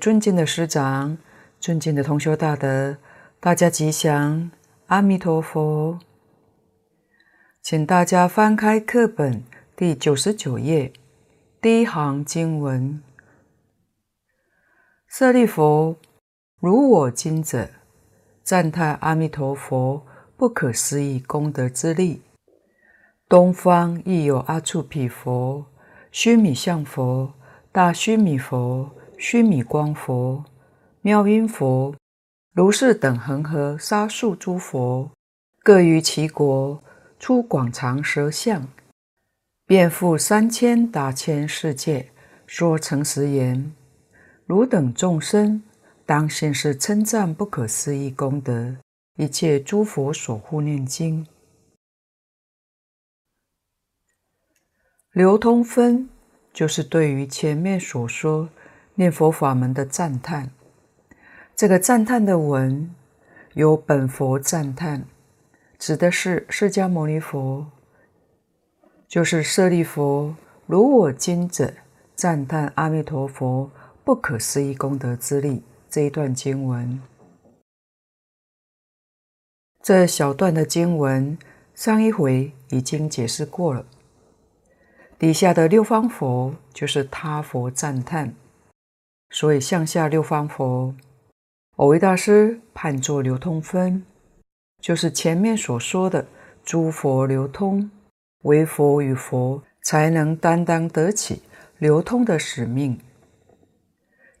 尊敬的师长、尊敬的同修大德，大家吉祥，阿弥陀佛。请大家翻开课本第九十九页，第一行经文：舍利弗，如我今者，赞叹阿弥陀佛不可思议功德之力。东方亦有阿閦彼佛、须弥相佛、大须弥佛。须弥光佛、妙音佛、如是等恒河沙数诸佛，各于其国出广长舌相，遍覆三千大千世界，说诚实言：汝等众生，当信是称赞不可思议功德，一切诸佛所护念经。流通分就是对于前面所说。念佛法门的赞叹，这个赞叹的文由本佛赞叹，指的是释迦牟尼佛，就是舍利佛，如我今者赞叹阿弥陀佛不可思议功德之力这一段经文。这小段的经文，上一回已经解释过了。底下的六方佛就是他佛赞叹。所以，向下六方佛，偶为大师判作流通分，就是前面所说的诸佛流通，唯佛与佛才能担当得起流通的使命。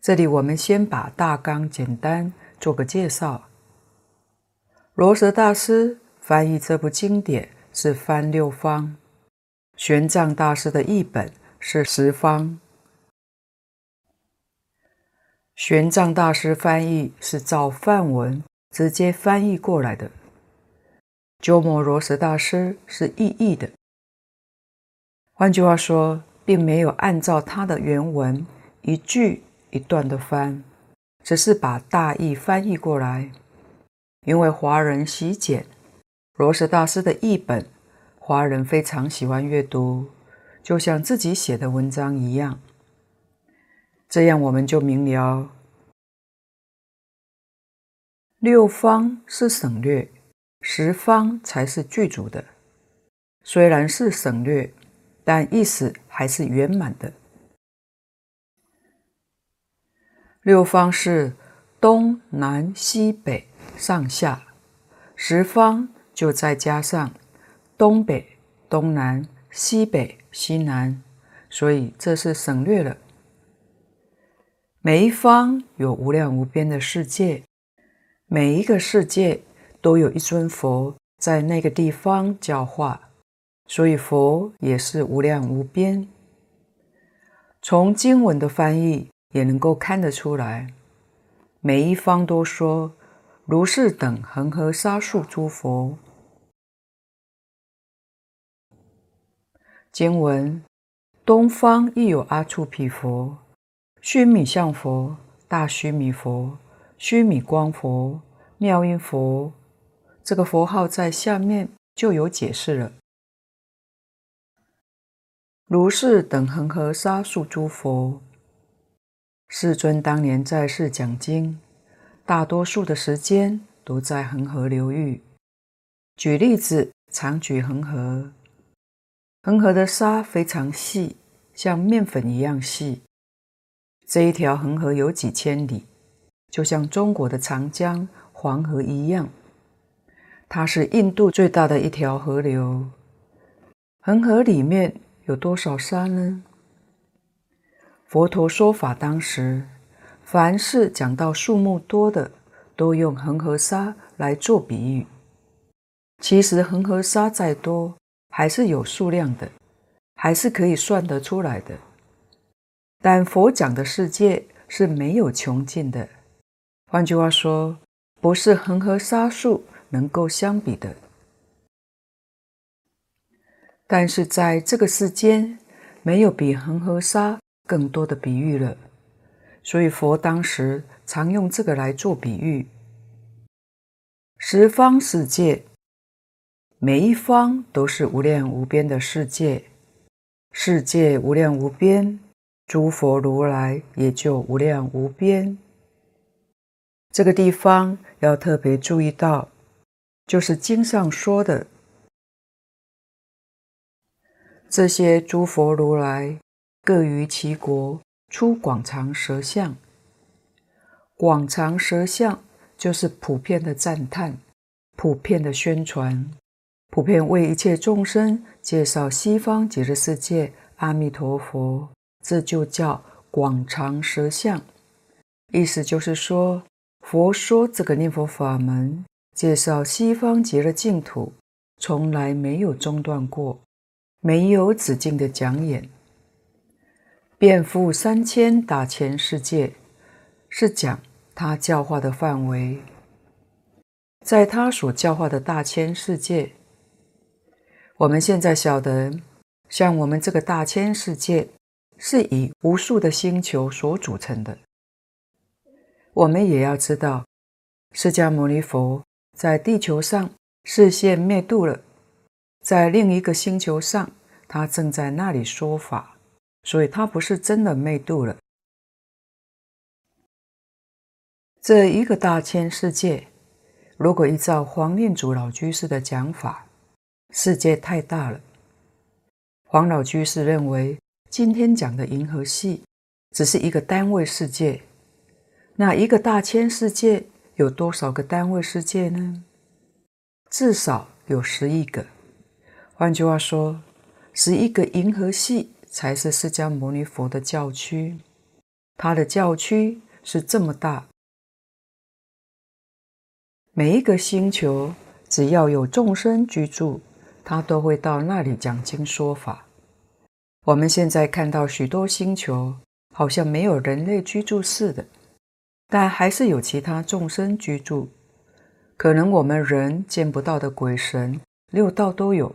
这里我们先把大纲简单做个介绍。罗什大师翻译这部经典是翻六方，玄奘大师的译本是十方。玄奘大师翻译是照梵文直接翻译过来的，鸠摩罗什大师是意译的。换句话说，并没有按照他的原文一句一段的翻，只是把大意翻译过来。因为华人喜简，罗什大师的译本，华人非常喜欢阅读，就像自己写的文章一样。这样我们就明了，六方是省略，十方才是具足的。虽然是省略，但意思还是圆满的。六方是东南西北上下，十方就再加上东北、东南、西北、西南，所以这是省略了。每一方有无量无边的世界，每一个世界都有一尊佛在那个地方教化，所以佛也是无量无边。从经文的翻译也能够看得出来，每一方都说如是等恒河沙数诸佛。经文东方亦有阿閦彼佛。须弥相佛、大须弥佛、须弥光佛、妙音佛，这个佛号在下面就有解释了。如是等恒河沙数诸佛，世尊当年在世讲经，大多数的时间都在恒河流域。举例子，常举恒河，恒河的沙非常细，像面粉一样细。这一条恒河有几千里，就像中国的长江、黄河一样。它是印度最大的一条河流。恒河里面有多少沙呢？佛陀说法当时，凡是讲到数目多的，都用恒河沙来做比喻。其实恒河沙再多，还是有数量的，还是可以算得出来的。但佛讲的世界是没有穷尽的，换句话说，不是恒河沙数能够相比的。但是在这个世间，没有比恒河沙更多的比喻了，所以佛当时常用这个来做比喻。十方世界，每一方都是无量无边的世界，世界无量无边。诸佛如来也就无量无边。这个地方要特别注意到，就是经上说的这些诸佛如来，各于其国出广长舌相。广长舌相就是普遍的赞叹，普遍的宣传，普遍为一切众生介绍西方极乐世界阿弥陀佛，这就叫广长舌相。意思就是说。佛说这个念佛法门，介绍西方极乐净土，从来没有中断过，没有止境的讲演，遍覆三千大千世界，是讲他教化的范围。在他所教化的大千世界，我们现在晓得，像我们这个大千世界，是以无数的星球所组成的。我们也要知道，释迦牟尼佛在地球上示现灭度了，在另一个星球上，他正在那里说法，所以他不是真的灭度了。这一个大千世界，如果依照黄念祖老居士的讲法，世界太大了。黄老居士认为，今天讲的银河系只是一个单位世界。那一个大千世界有多少个单位世界呢？至少有十亿个。换句话说，十亿个银河系才是释迦牟尼佛的教区。他的教区是这么大，每一个星球只要有众生居住，他都会到那里讲经说法。我们现在看到许多星球，好像没有人类居住似的。但还是有其他众生居住，可能我们人见不到的鬼神六道都有。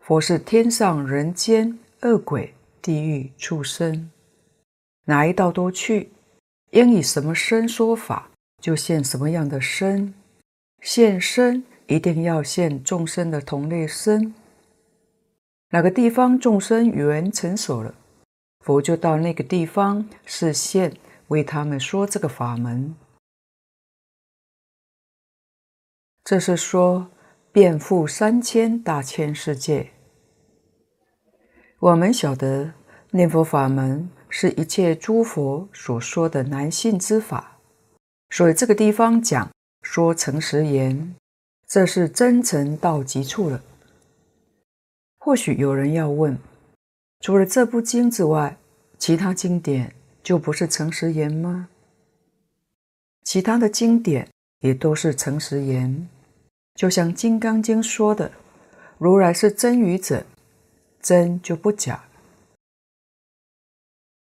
佛是天上人间恶鬼地狱畜生，哪一道都去，应以什么身说法，就现什么样的身。现身一定要现众生的同类身。哪个地方众生缘成熟了，佛就到那个地方示现。为他们说这个法门，这是说遍覆三千大千世界。我们晓得念佛法门是一切诸佛所说的难信之法，所以这个地方讲说诚实言，这是真诚到极处了。或许有人要问：除了这部经之外，其他经典？就不是诚实言吗？其他的经典也都是诚实言，就像《金刚经》说的：“如来是真语者，真就不假；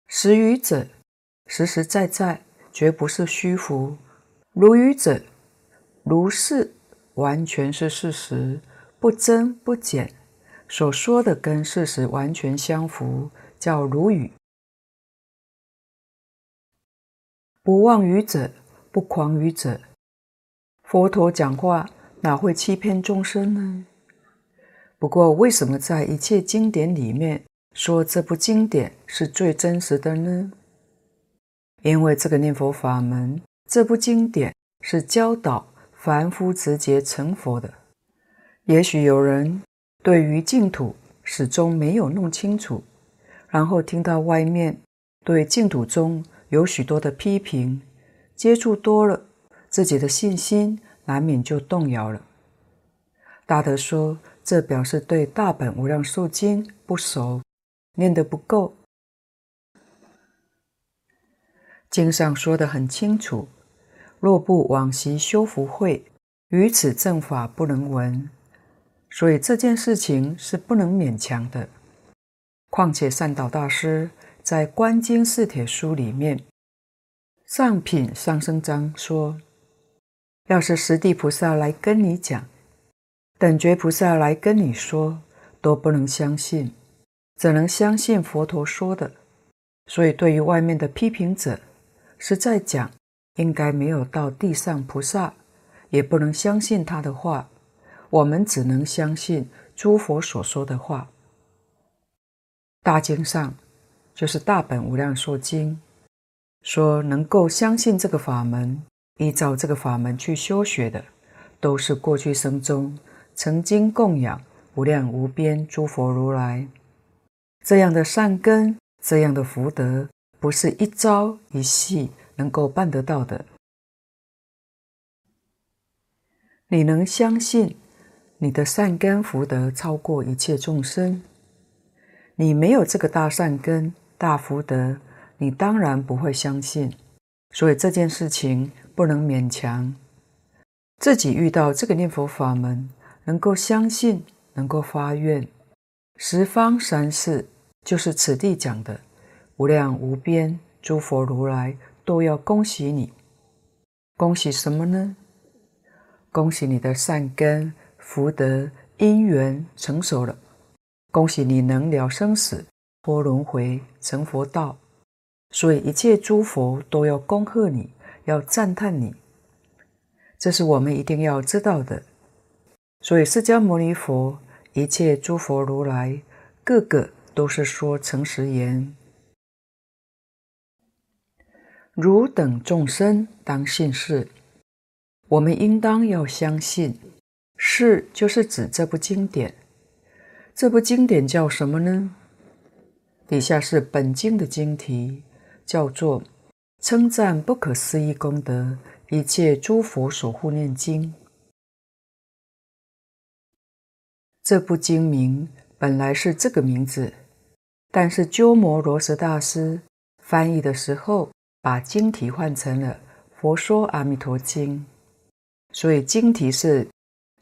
实语者，实实在在，绝不是虚浮；如语者，如是，完全是事实，不增不减，所说的跟事实完全相符，叫如语。”不妄语者，不狂语者，佛陀讲话哪会欺骗众生呢？不过，为什么在一切经典里面说这部经典是最真实的呢？因为这个念佛法门，这部经典是教导凡夫直接成佛的。也许有人对于净土始终没有弄清楚，然后听到外面对净土中，有许多的批评，接触多了，自己的信心难免就动摇了。大德说，这表示对《大本无量寿经》不熟，念得不够。经上说得很清楚：若不往昔修福慧，于此正法不能闻。所以这件事情是不能勉强的。况且善导大师。在《观经四帖书》里面，上品上生章说：“要是十地菩萨来跟你讲，等觉菩萨来跟你说，都不能相信，只能相信佛陀说的。所以，对于外面的批评者，实在讲，应该没有到地上菩萨，也不能相信他的话。我们只能相信诸佛所说的话。大经上。”就是《大本无量寿经》，说能够相信这个法门，依照这个法门去修学的，都是过去生中曾经供养无量无边诸佛如来。这样的善根，这样的福德，不是一朝一夕能够办得到的。你能相信你的善根福德超过一切众生？你没有这个大善根、大福德，你当然不会相信。所以这件事情不能勉强。自己遇到这个念佛法门，能够相信，能够发愿，十方三世就是此地讲的无量无边诸佛如来都要恭喜你。恭喜什么呢？恭喜你的善根福德因缘成熟了。恭喜你能了生死、脱轮回、成佛道，所以一切诸佛都要恭贺你，要赞叹你。这是我们一定要知道的。所以释迦牟尼佛、一切诸佛如来，个个都是说诚实言。汝等众生当信是，我们应当要相信。是就是指这部经典。这部经典叫什么呢？底下是本经的经题，叫做《称赞不可思议功德一切诸佛所护念经》。这部经名本来是这个名字，但是鸠摩罗什大师翻译的时候，把经题换成了《佛说阿弥陀经》，所以经题是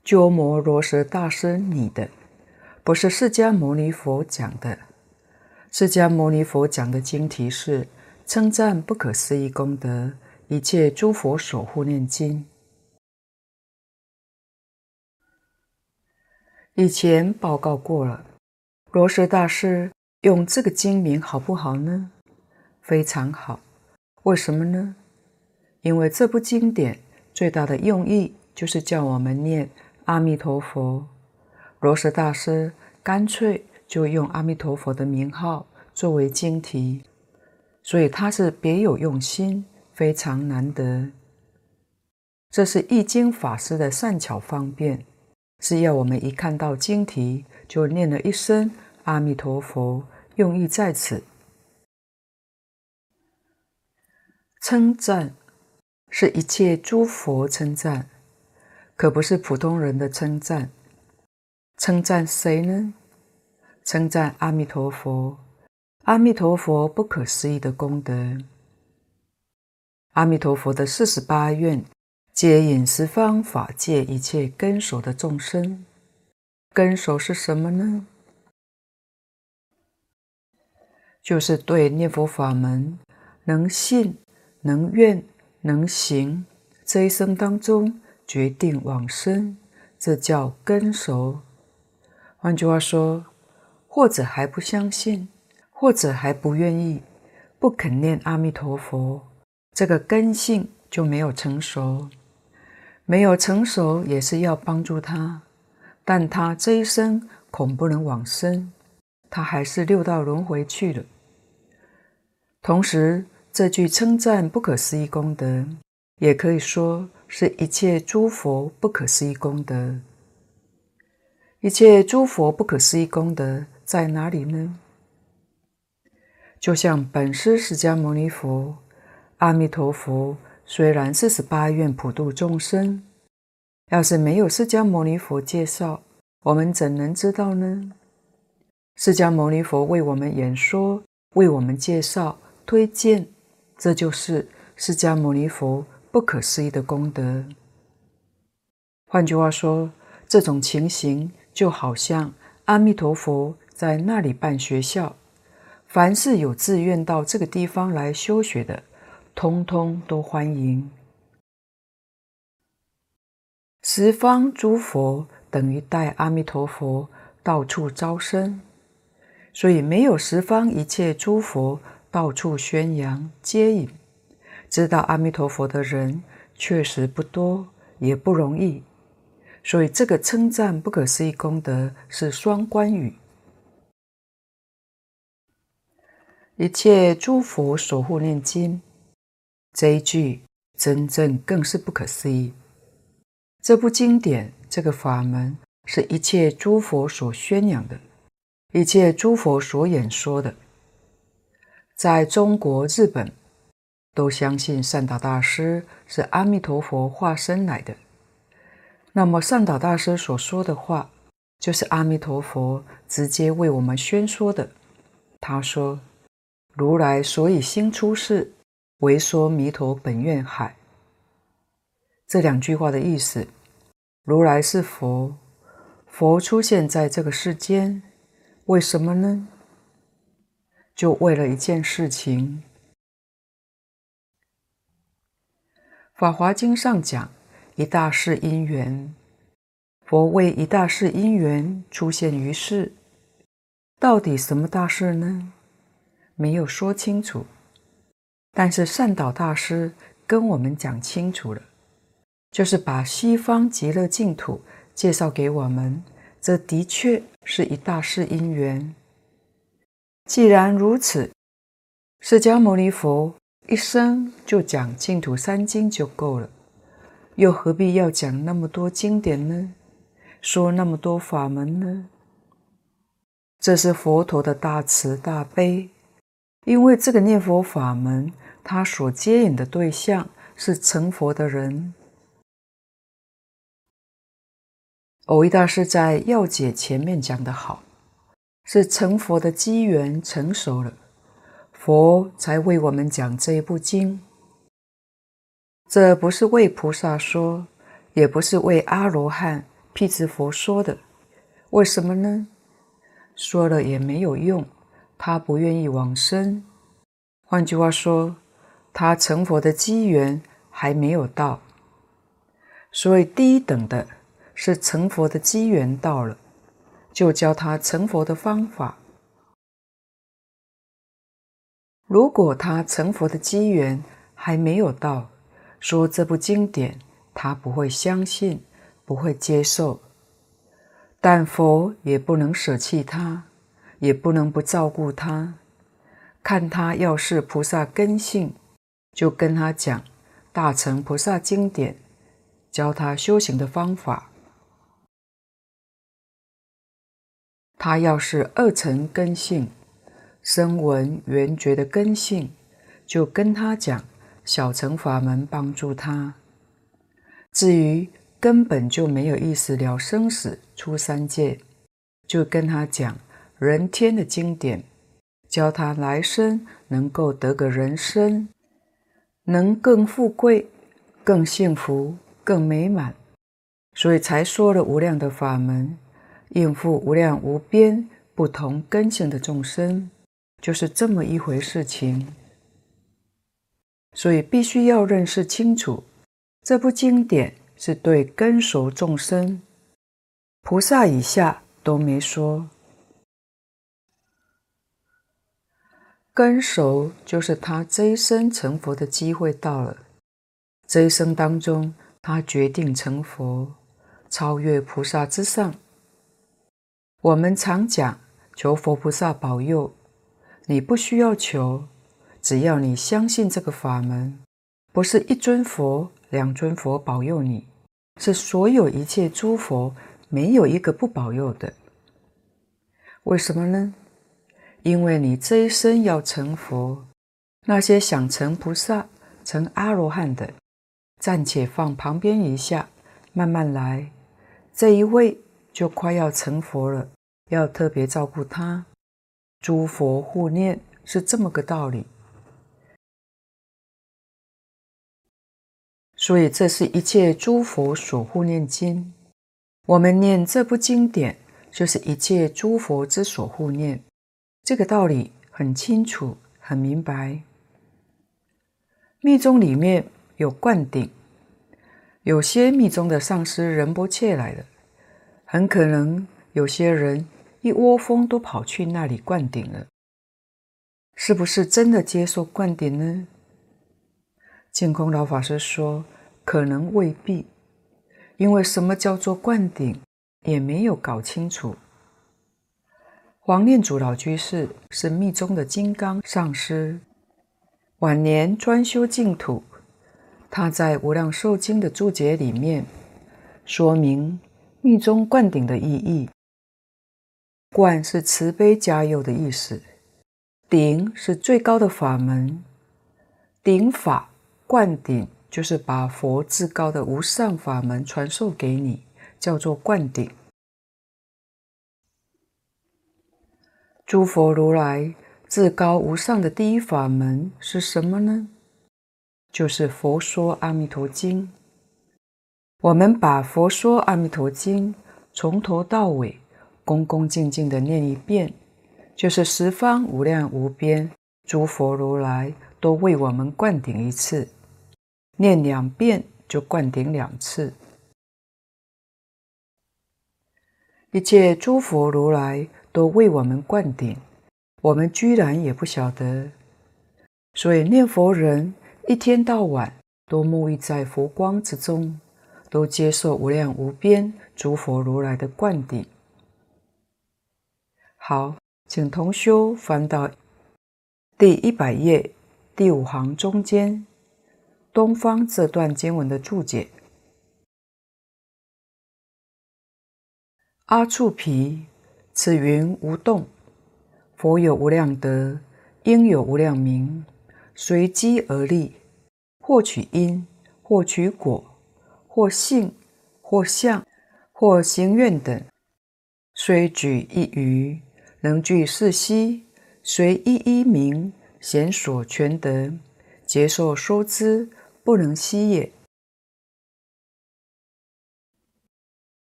鸠摩罗什大师你的。不是释迦牟尼佛讲的，释迦牟尼佛讲的经题是称赞不可思议功德一切诸佛守护念经。以前报告过了，罗什大师用这个经名好不好呢？非常好。为什么呢？因为这部经典最大的用意就是叫我们念阿弥陀佛。罗什大师干脆就用阿弥陀佛的名号作为经题，所以他是别有用心，非常难得。这是易经法师的善巧方便，是要我们一看到经题就念了一声阿弥陀佛，用意在此。称赞是一切诸佛称赞，可不是普通人的称赞。称赞谁呢？称赞阿弥陀佛，阿弥陀佛不可思议的功德。阿弥陀佛的四十八愿，接引十方法界一切根熟的众生。根熟是什么呢？就是对念佛法门能信、能愿、能行，这一生当中决定往生，这叫根熟。换句话说，或者还不相信，或者还不愿意，不肯念阿弥陀佛，这个根性就没有成熟。没有成熟也是要帮助他，但他这一生恐不能往生，他还是六道轮回去了。同时，这句称赞不可思议功德，也可以说是一切诸佛不可思议功德。一切诸佛不可思议功德在哪里呢？就像本师释迦牟尼佛、阿弥陀佛，虽然四十八愿普度众生，要是没有释迦牟尼佛介绍，我们怎能知道呢？释迦牟尼佛为我们演说，为我们介绍、推荐，这就是释迦牟尼佛不可思议的功德。换句话说，这种情形。就好像阿弥陀佛在那里办学校，凡是有自愿到这个地方来修学的，通通都欢迎。十方诸佛等于带阿弥陀佛到处招生，所以没有十方一切诸佛到处宣扬接引，知道阿弥陀佛的人确实不多，也不容易。所以，这个称赞不可思议功德是双关语。一切诸佛所护念经，这一句真正更是不可思议。这部经典，这个法门，是一切诸佛所宣扬的，一切诸佛所演说的。在中国、日本，都相信善导大师是阿弥陀佛化身来的。那么，善导大师所说的话，就是阿弥陀佛直接为我们宣说的。他说：“如来所以心出世，为说弥陀本愿海。”这两句话的意思，如来是佛，佛出现在这个世间，为什么呢？就为了一件事情。《法华经》上讲一大事因缘，佛为一大事因缘出现于世，到底什么大事呢？没有说清楚，但是善导大师跟我们讲清楚了。就是把西方极乐净土介绍给我们，这的确是一大事因缘。既然如此，释迦牟尼佛一生就讲净土三经就够了，又何必要讲那么多经典呢？说那么多法门呢？这是佛陀的大慈大悲，因为这个念佛法门，他所接引的对象是成佛的人。蕅益大师在要解前面讲的好，是成佛的机缘成熟了，佛才为我们讲这一部经。这不是为菩萨说，也不是为阿罗汉、辟支佛说的。为什么呢？说了也没有用，他不愿意往生。换句话说，他成佛的机缘还没有到，所以第一等的。是成佛的机缘到了，就教他成佛的方法。如果他成佛的机缘还没有到，说这部经典他不会相信，不会接受。但佛也不能舍弃他，也不能不照顾他。看他要是菩萨根性，就跟他讲大乘菩萨经典，教他修行的方法。他要是二乘根性，声闻缘觉的根性，就跟他讲小乘法门帮助他。至于根本就没有意思了生死出三界，就跟他讲人天的经典，教他来生能够得个人生，能更富贵、更幸福、更美满，所以才说了无量的法门。应付无量无边不同根性的众生，就是这么一回事情。所以必须要认识清楚，这部经典是对根熟众生，菩萨以下都没说。根熟就是他这一生成佛的机会到了，这一生当中他决定成佛，超越菩萨之上。我们常讲求佛菩萨保佑，你不需要求，只要你相信这个法门，不是一尊佛、两尊佛保佑你，是所有一切诸佛没有一个不保佑的。为什么呢？因为你这一生要成佛，那些想成菩萨、成阿罗汉的，暂且放旁边一下，慢慢来。这一位就快要成佛了。要特别照顾他，诸佛护念是这么个道理。所以，这是一切诸佛所护念经。我们念这部经典，就是一切诸佛之所护念。这个道理很清楚、很明白。密宗里面有灌顶，有些密宗的上师仁波切来的，很可能有些人。一窝蜂都跑去那里灌顶了，是不是真的接受灌顶呢？净空老法师说，可能未必，因为什么叫做灌顶，也没有搞清楚。黄念祖老居士是密宗的金刚上师，晚年专修净土。他在《无量寿经》的注解里面说明密宗灌顶的意义。灌是慈悲加佑的意思，顶是最高的法门，顶法灌顶就是把佛至高的无上法门传授给你，叫做灌顶。诸佛如来至高无上的第一法门是什么呢？就是《佛说阿弥陀经》。我们把《佛说阿弥陀经》从头到尾。恭恭敬敬地念一遍，就是十方无量无边诸佛如来都为我们灌顶一次；念两遍就灌顶两次。一切诸佛如来都为我们灌顶，我们居然也不晓得。所以念佛人一天到晚都沐浴在佛光之中，都接受无量无边诸佛如来的灌顶。好，请同修翻到第一百页第五行中间，东方这段经文的注解：阿处毗，此云无动。佛有无量德，应有无量名，随机而立，或取因，或取果，或性，或相，或行愿等，虽举一隅。能具四悉，随一一名，显所全德，劫寿说之，不能悉也。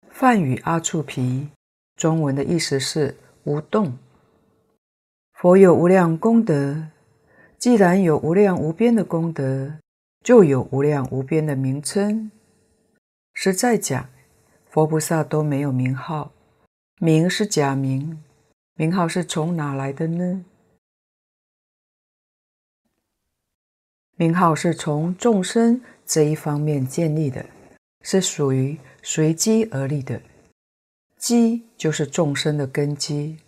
梵语阿处皮，中文的意思是无动。佛有无量功德，既然有无量无边的功德，就有无量无边的名称。实在讲，佛菩萨都没有名号，名是假名。名号是从哪来的呢？名号是从众生这一方面建立的，是属于随机而立的。机就是众生的根基，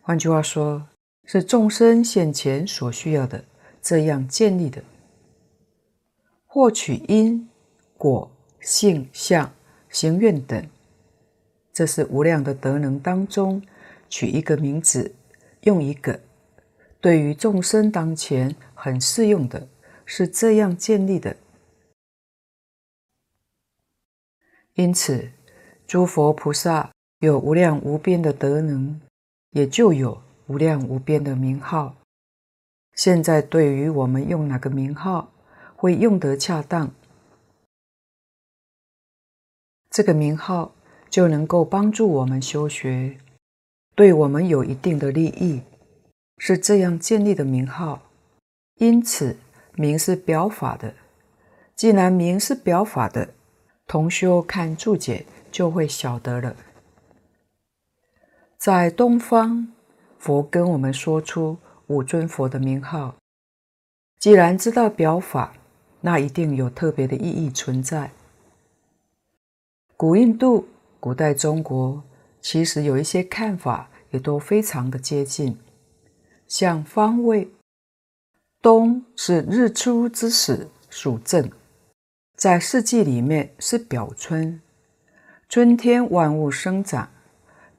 换句话说，是众生现前所需要的，这样建立的。获取因、果、性、相、行愿等，这是无量的德能当中。取一个名字，用一个，对于众生当前很适用的，是这样建立的。因此，诸佛菩萨有无量无边的德能，也就有无量无边的名号。现在对于我们用哪个名号，会用得恰当，这个名号就能够帮助我们修学。对我们有一定的利益，是这样建立的名号。因此，名是表法的。既然名是表法的，同修看注解就会晓得了。在东方，佛跟我们说出五尊佛的名号。既然知道表法，那一定有特别的意义存在。古印度、古代中国。其实有一些看法也都非常的接近，像方位，东是日出之时属正，在四季里面是表春，春天万物生长，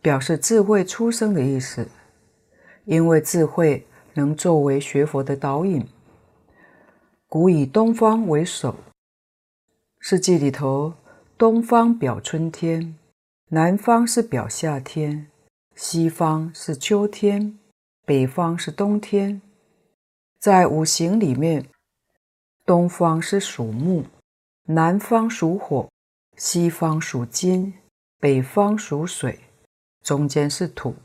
表示智慧出生的意思。因为智慧能作为学佛的导引，古以东方为首。四季里头，东方表春天。南方是表夏天，西方是秋天，北方是冬天。在五行里面，东方是属木，南方属火，西方属金，北方属水，中间是土。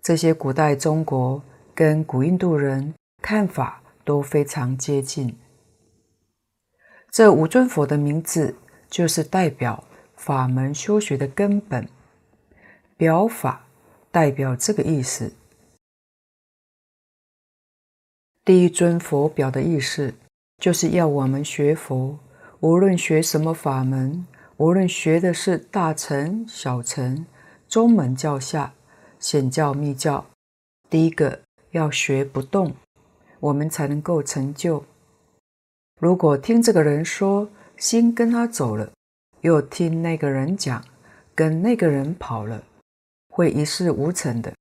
这些古代中国跟古印度人看法都非常接近。这五尊佛的名字就是代表。法门修学的根本，表法代表这个意思。第一尊佛表的意思，就是要我们学佛，无论学什么法门，无论学的是大乘、小乘、中门、教下，显教密教，第一个要学不动，我们才能够成就。如果听这个人说，心跟他走了，又听那个人讲，跟那个人跑了，会一事无成的。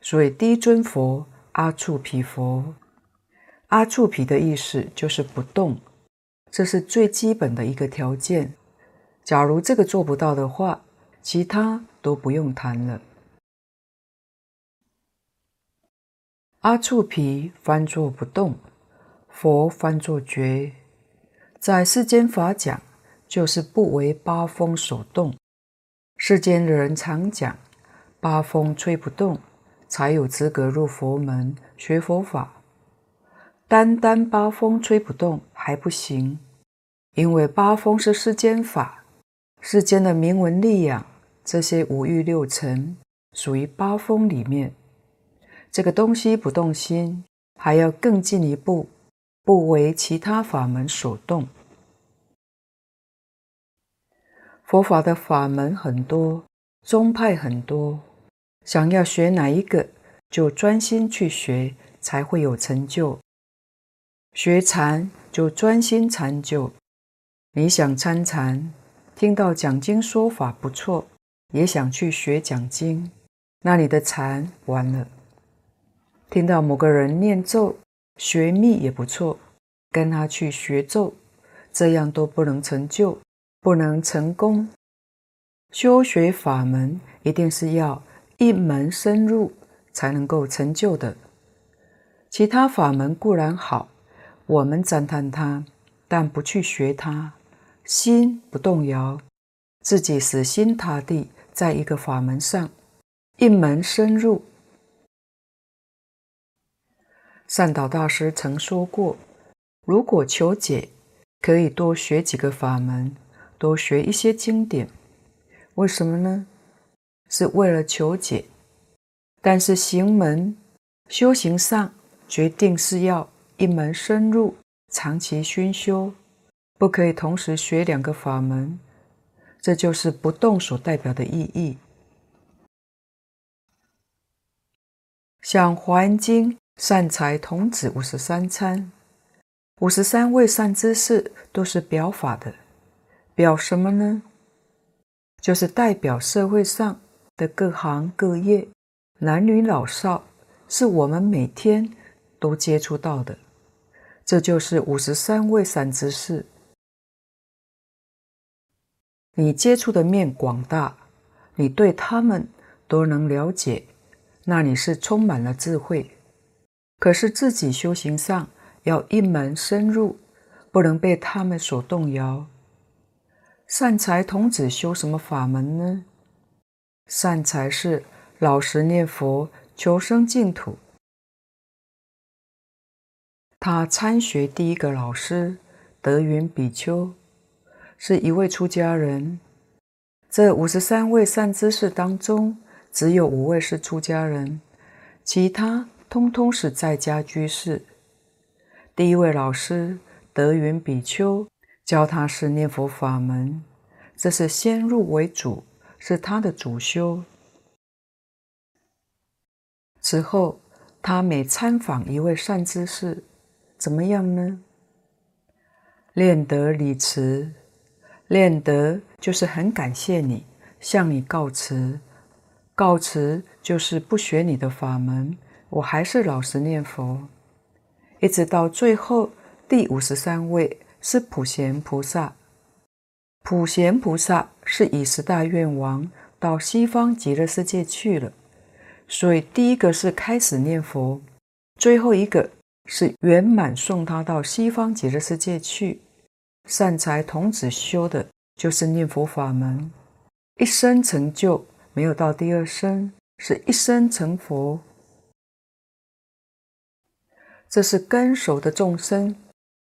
所以第一尊佛阿处毗佛，阿处毗的意思就是不动，这是最基本的一个条件。假如这个做不到的话，其他都不用谈了。阿处毗翻作不动，佛翻作觉，在世间法讲，就是不为八风所动。世间的人常讲，八风吹不动，才有资格入佛门学佛法。单单八风吹不动还不行，因为八风是世间法，世间的名闻利养，这些五欲六尘，属于八风里面。这个东西不动心，还要更进一步，不为其他法门所动。佛法的法门很多，宗派很多，想要学哪一个，就专心去学，才会有成就。学禅就专心禅就。你想参禅，听到讲经说法不错，也想去学讲经，那你的禅完了。听到某个人念咒、学密也不错，跟他去学咒，这样都不能成就，不能成功。修学法门一定是要一门深入，才能够成就的。其他法门固然好，我们赞叹它，但不去学它，心不动摇，自己死心塌地在一个法门上，一门深入。善导大师曾说过：“如果求解，可以多学几个法门，多学一些经典。为什么呢？是为了求解。但是行门修行上，决定是要一门深入，长期熏修，不可以同时学两个法门。这就是不动所代表的意义。像《华严经》。”善财童子五十三参，五十三位善知识都是表法的，表什么呢？就是代表社会上的各行各业，男女老少，是我们每天都接触到的，这就是五十三位善知识。你接触的面广大，你对他们都能了解，那你是充满了智慧。可是自己修行上要一门深入，不能被他们所动摇。善财童子修什么法门呢？善财是老实念佛，求生净土。他参学第一个老师德云比丘，是一位出家人。这五十三位善知识当中，只有五位是出家人，其他。通通是在家居士。第一位老师德云比丘教他是念佛法门，这是先入为主，是他的主修。此后，他每参访一位善知识，怎么样呢？练得礼辞，练得就是很感谢你，向你告辞，告辞就是不学你的法门。我还是老实念佛，一直到最后第五十三位是普贤菩萨。普贤菩萨是以十大愿王到西方极乐世界去了，所以第一个是开始念佛，最后一个是圆满送他到西方极乐世界去。善财童子修的就是念佛法门，一生成就，没有到第二生，是一生成佛。这是根熟的众生，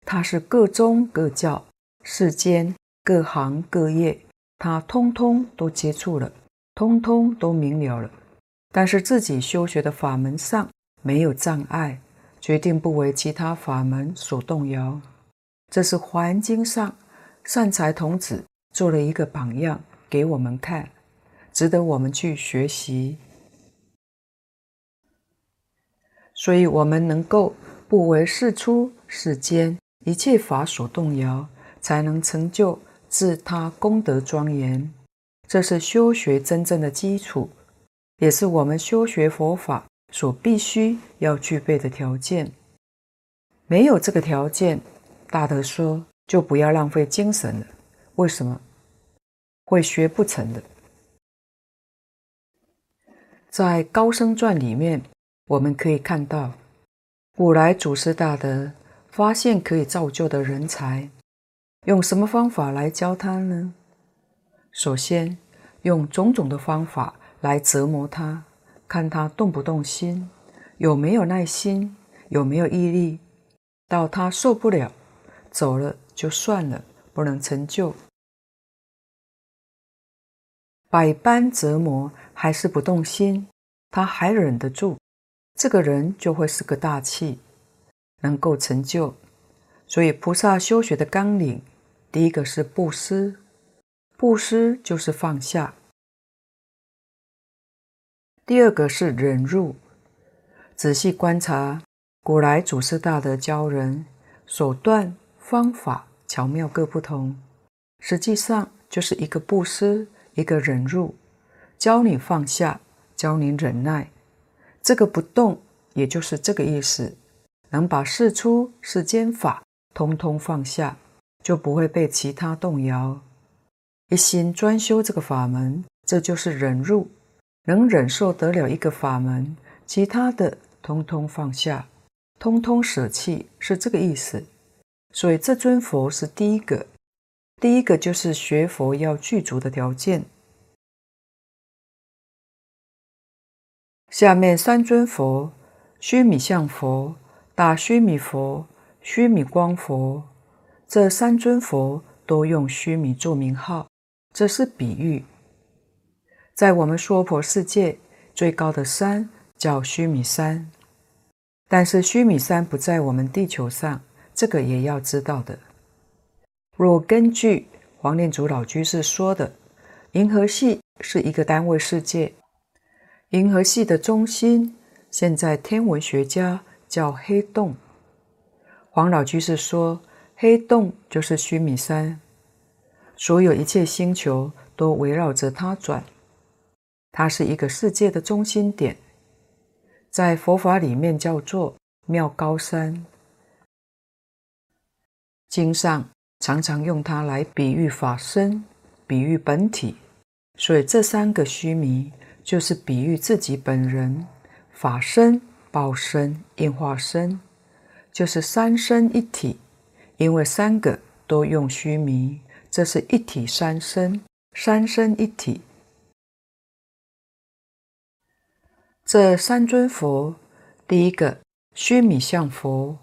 他是各宗各教、世间各行各业，他通通都接触了，通通都明了了。但是自己修学的法门上没有障碍，决定不为其他法门所动摇。这是《华严经》上善财童子做了一个榜样给我们看，值得我们去学习。所以我们能够不为世出世间一切法所动摇，才能成就自他功德庄严。这是修学真正的基础，也是我们修学佛法所必须要具备的条件。没有这个条件，大德说就不要浪费精神了。为什么？会学不成的。在《高僧传》里面，我们可以看到，古来祖师大德发现可以造就的人才，用什么方法来教他呢？首先，用种种的方法来折磨他，看他动不动心，有没有耐心，有没有毅力，到他受不了，走了就算了，不能成就。百般折磨还是不动心，他还忍得住，这个人就会是个大气，能够成就。所以菩萨修学的纲领，第一个是布施。布施就是放下。第二个是忍辱，仔细观察古来祖师大德教人手段方法巧妙各不同，实际上就是一个布施，一个忍辱，教你放下，教你忍耐。这个不动，也就是这个意思，能把世出世间法通通放下，就不会被其他动摇。一心专修这个法门，这就是忍辱，能忍受得了一个法门，其他的通通放下，通通舍弃，是这个意思。所以这尊佛是第一个，第一个就是学佛要具足的条件。下面三尊佛：须弥相佛、大须弥佛、须弥光佛，这三尊佛都用须弥做名号。这是比喻，在我们娑婆世界最高的山叫须弥山，但是须弥山不在我们地球上，这个也要知道的。若根据黄念祖老居士说的，银河系是一个单位世界，银河系的中心，现在天文学家叫黑洞。黄老居士说，黑洞就是须弥山。所有一切星球都围绕着它转，它是一个世界的中心点，在佛法里面叫做妙高山。经上常常用它来比喻法身，比喻本体，所以这三个须弥就是比喻自己本人，法身、报身、应化身，就是三身一体，因为三个都用虚弥。这是一体三身，三身一体。这三尊佛，第一个须弥相佛，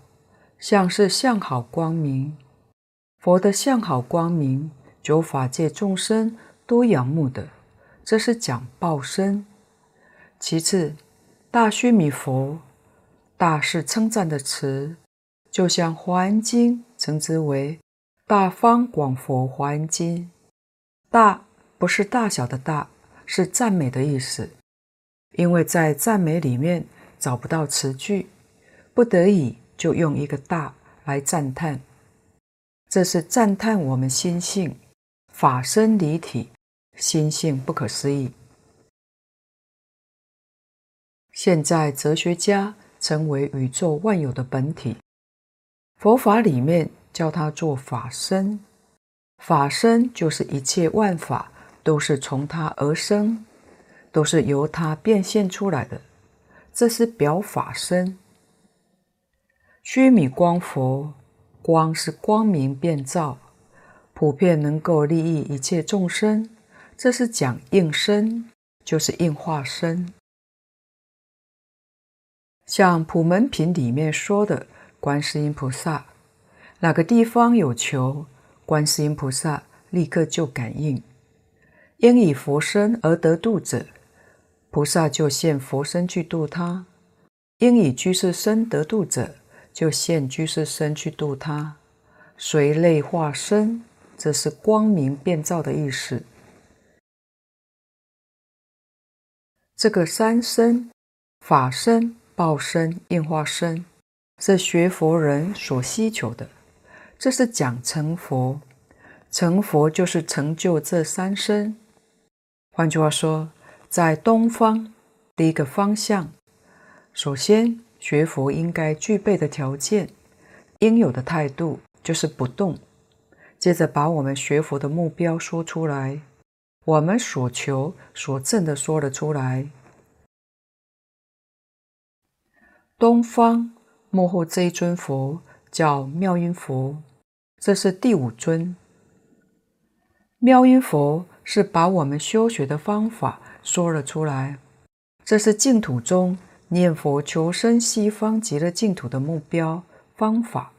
相是相好光明，佛的相好光明，九法界众生都仰慕的，这是讲报身。其次，大须弥佛，大是称赞的词，就像《华严经》称之为。大方广佛华严经，大不是大小的大，是赞美的意思。因为在赞美里面找不到词句，不得已就用一个大来赞叹。这是赞叹我们心性法身离体，心性不可思议。现在哲学家成为宇宙万有的本体，佛法里面。叫他做法身，法身就是一切万法都是从他而生，都是由他变现出来的，这是表法身。须弥光佛，光是光明遍照，普遍能够利益一切众生，这是讲应身，就是应化身。像普门品里面说的观世音菩萨。哪个地方有求，观世音菩萨立刻就感应。应以佛身而得度者，菩萨就现佛身去度他；应以居士身得度者，就现居士身去度他。随类化身，这是光明遍照的意思。这个三身：法身、报身、应化身，是学佛人所希求的。这是讲成佛，成佛就是成就这三身。换句话说，在东方第一个方向，首先学佛应该具备的条件，应有的态度就是不动。接着把我们学佛的目标说出来，我们所求所证的说了出来。东方幕后这一尊佛叫妙音佛。这是第五尊妙音佛，是把我们修学的方法说了出来。这是净土中念佛求生西方极乐净土的目标方法，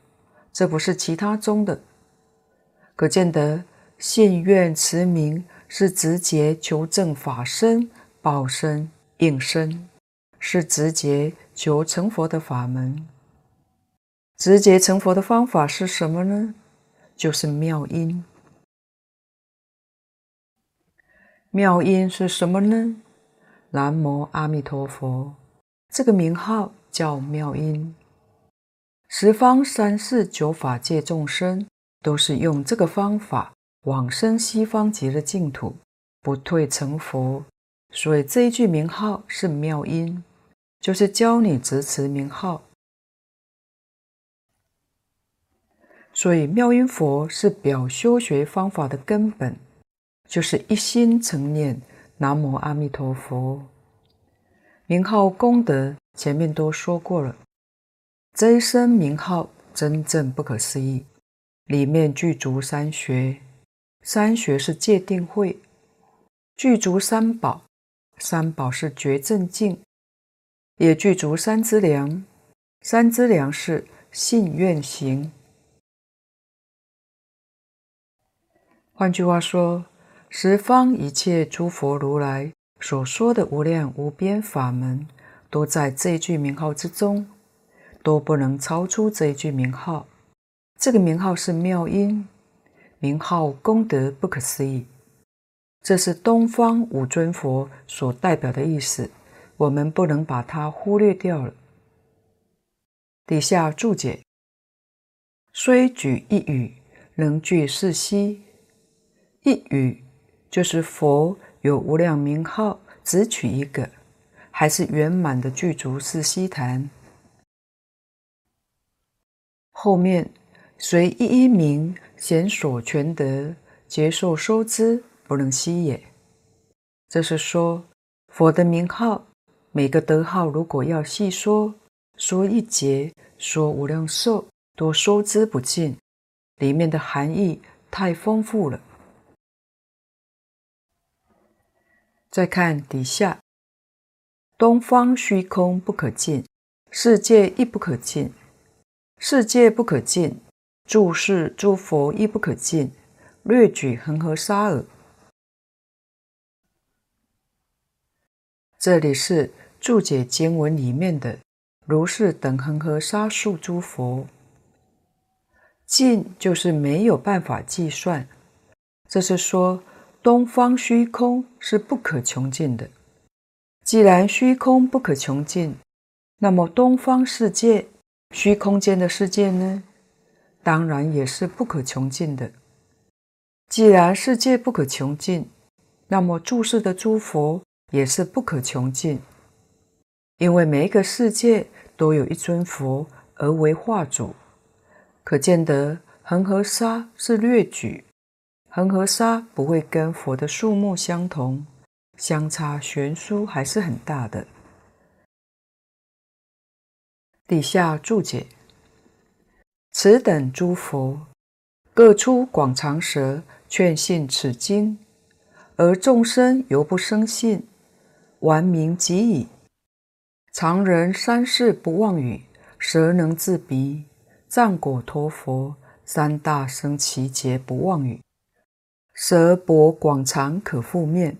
这不是其他宗的。可见得信愿持名是直接求证法身、报身、应身，是直接求成佛的法门。直接成佛的方法是什么呢？就是妙音，妙音是什么呢？南无阿弥陀佛，这个名号叫妙音。十方三世九法界众生都是用这个方法往生西方极乐净土，不退成佛。所以这一句名号是妙音，就是教你执持名号。所以，妙音佛是表修学方法的根本，就是一心成念南无阿弥陀佛。名号功德前面都说过了，这一声名号真正不可思议，里面具足三学，三学是戒定慧，具足三宝，三宝是觉正净，也具足三资粮，三资粮是信愿行。换句话说，十方一切诸佛如来所说的无量无边法门，都在这一句名号之中，都不能超出这一句名号。这个名号是妙音，名号功德不可思议。这是东方五尊佛所代表的意思，我们不能把它忽略掉了。底下注解：虽举一语，能具四悉。一语就是佛有无量名号，只取一个，还是圆满的具足四悉檀。后面随一一名显所全德，劫寿收之，不能悉也。这是说佛的名号，每个德号如果要细说，说一劫，说无量寿，都收之不尽，里面的含义太丰富了。再看底下，东方虚空不可尽，世界亦不可尽。世界不可尽，诸世诸佛亦不可尽。略举恒河沙尔。这里是注解经文里面的“如是等恒河沙数诸佛”，尽就是没有办法计算。这是说。东方虚空是不可穷尽的。既然虚空不可穷尽，那么东方世界、虚空间的世界呢？当然也是不可穷尽的。既然世界不可穷尽，那么注视的诸佛也是不可穷尽。因为每一个世界都有一尊佛而为化主，可见得恒河沙是略举。恒河沙不会跟佛的数目相同，相差悬殊还是很大的。底下注解：此等诸佛各出广长舌劝信此经，而众生犹不生信，顽冥极矣。常人三世不妄语，舌能自鼻，障果陀佛三大生其劫不妄语。舌薄广长可覆面，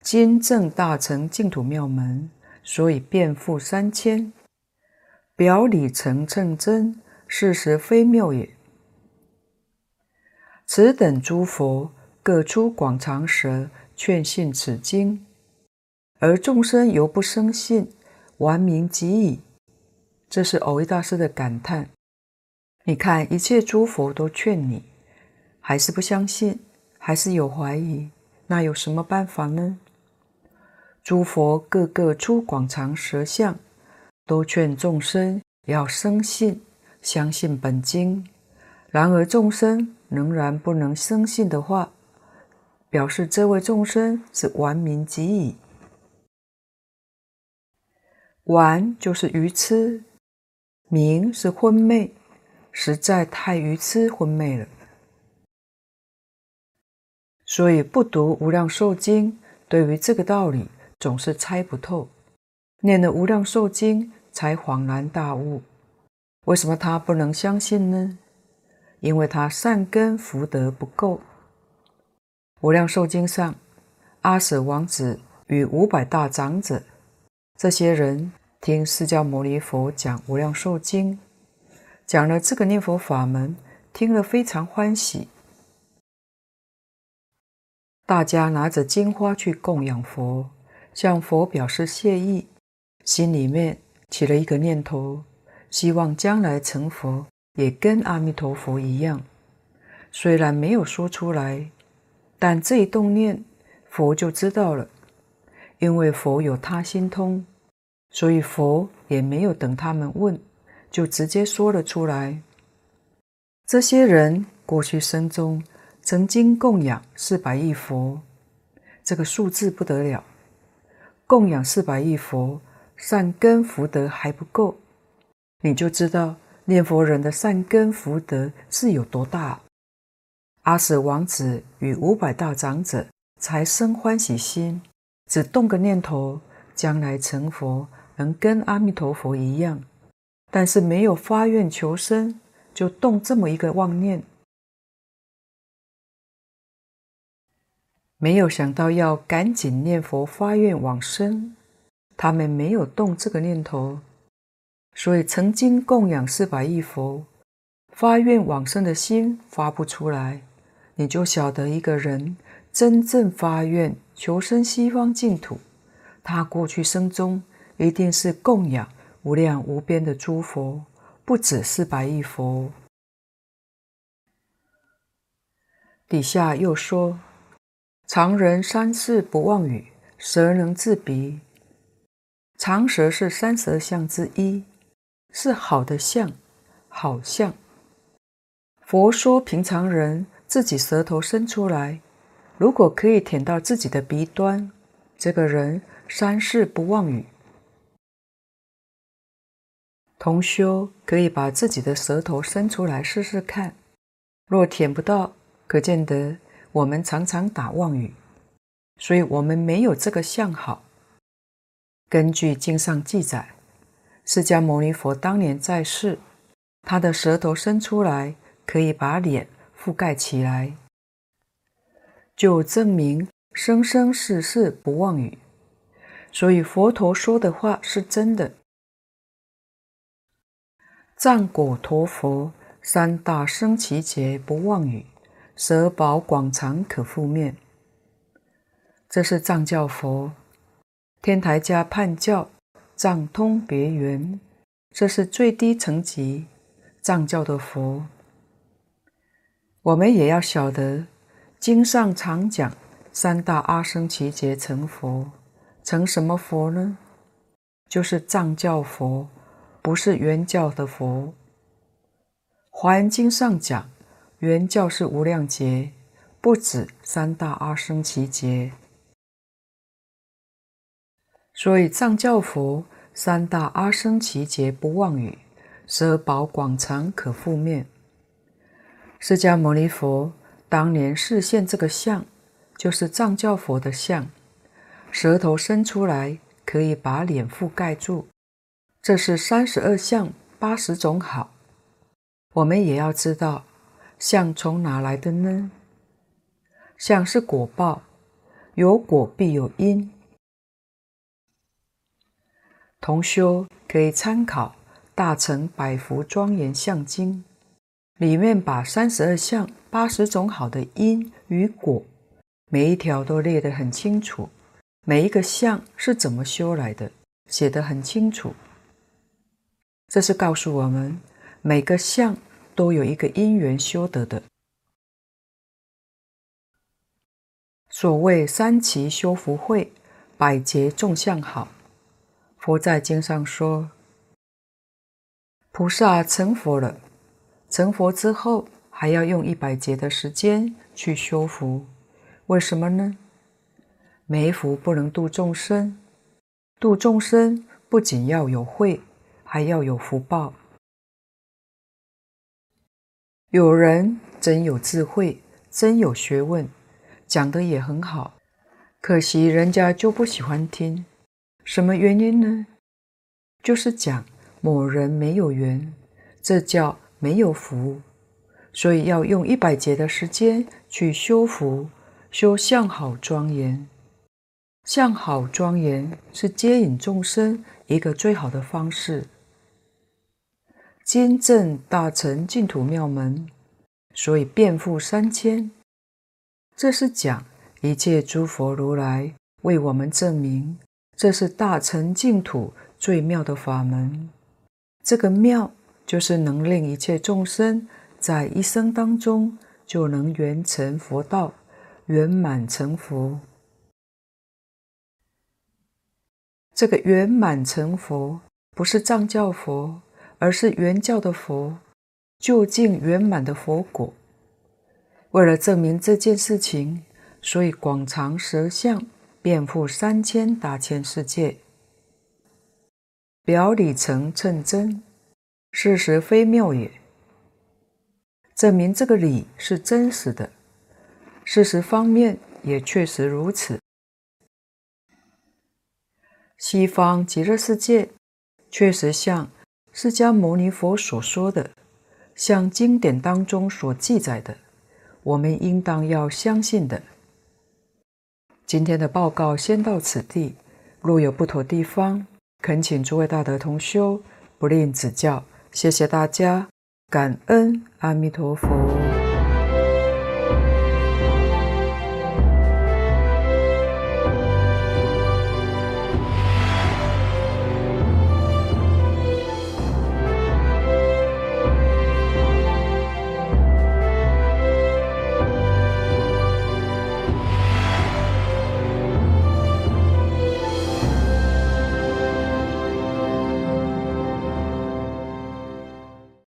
今正大成净土妙门，所以遍覆三千。表里诚称真，事实非谬也。此等诸佛各出广长舌劝信此经，而众生犹不生信，顽冥极矣。这是蕅益大师的感叹。你看，一切诸佛都劝你，还是不相信，还是有怀疑，那有什么办法呢？诸佛个个出广长舌相，都劝众生要生信，相信本经。然而众生仍然不能生信的话，表示这位众生是顽冥极矣。玩就是愚痴，明是昏昧。实在太愚痴昏昧了，所以不读《无量寿经》，对于这个道理总是猜不透。念了《无量寿经》，才恍然大悟。为什么他不能相信呢？因为他善根福德不够。《无量寿经》上，阿舍王子与五百大长者这些人听释迦牟尼佛讲《无量寿经》。讲了这个念佛法门，听了非常欢喜。大家拿着金花去供养佛，向佛表示谢意，心里面起了一个念头，希望将来成佛也跟阿弥陀佛一样。虽然没有说出来，但这一动念，佛就知道了。因为佛有他心通，所以佛也没有等他们问。就直接说了出来。这些人过去生中曾经供养四百亿佛，这个数字不得了。供养四百亿佛，善根福德还不够，你就知道念佛人的善根福德是有多大。阿舍王子与五百大长者才生欢喜心，只动个念头，将来成佛能跟阿弥陀佛一样。但是没有发愿求生，就动这么一个妄念，没有想到要赶紧念佛发愿往生，他们没有动这个念头，所以曾经供养四百亿佛，发愿往生的心发不出来，你就晓得一个人真正发愿求生西方净土，他过去生中一定是供养。无量无边的诸佛，不止四百亿佛。底下又说：常人三世不忘语，舌能自鼻。长舌是三十二相之一，是好的相，好相。佛说平常人自己舌头伸出来，如果可以舔到自己的鼻端，这个人三世不妄语。同修可以把自己的舌头伸出来试试看，若舔不到，可见得我们常常打妄语，所以我们没有这个相好。根据经上记载，释迦牟尼佛当年在世，他的舌头伸出来可以把脸覆盖起来，就证明生生世世不妄语，所以佛陀说的话是真的。藏果陀佛三大僧只劫不妄语，舌宝广长可覆面。这是藏教佛，天台家判教藏通别圆，这是最低层级藏教的佛。我们也要晓得，经上常讲三大阿僧只劫成佛，成什么佛呢？就是藏教佛。不是原教的佛，《华严经》上讲，原教是无量劫，不止三大阿僧只劫。所以藏教佛三大阿僧只劫不妄语，舌宝广长可覆面。释迦牟尼佛当年示现这个相，就是藏教佛的相，舌头伸出来可以把脸覆盖住。这是三十二相八十种好，我们也要知道，相从哪来的呢？相是果报，有果必有因。同修可以参考《大乘百福庄严相经》，里面把三十二相八十种好的因与果，每一条都列得很清楚，每一个相是怎么修来的，写得很清楚。这是告诉我们，每个相都有一个因缘修得的。所谓三奇修福慧，百劫种相好。佛在经上说，菩萨成佛了，成佛之后还要用一百劫的时间去修福，为什么呢？没福不能度众生，度众生不仅要有慧。还要有福报。有人真有智慧，真有学问，讲得也很好，可惜人家就不喜欢听。什么原因呢？就是讲某人没有缘，这叫没有福，所以要用一百劫的时间去修福，修相好庄严。相好庄严是接引众生一个最好的方式。今证大乘净土妙门，所以遍覆三千。这是讲一切诸佛如来为我们证明，这是大乘净土最妙的法门。这个妙，就是能令一切众生在一生当中就能圆成佛道，圆满成佛。这个圆满成佛，不是藏教佛。而是圆教的佛，究竟圆满的佛果。为了证明这件事情，所以广长舌相，遍覆三千大千世界，表里成称真，事实非谬也。证明这个理是真实的，事实方面也确实如此。西方极乐世界确实像。释迦牟尼佛所说的，像经典当中所记载的，我们应当要相信的。今天的报告先到此地，若有不妥地方，恳请诸位大德同修不吝指教。谢谢大家，感恩阿弥陀佛。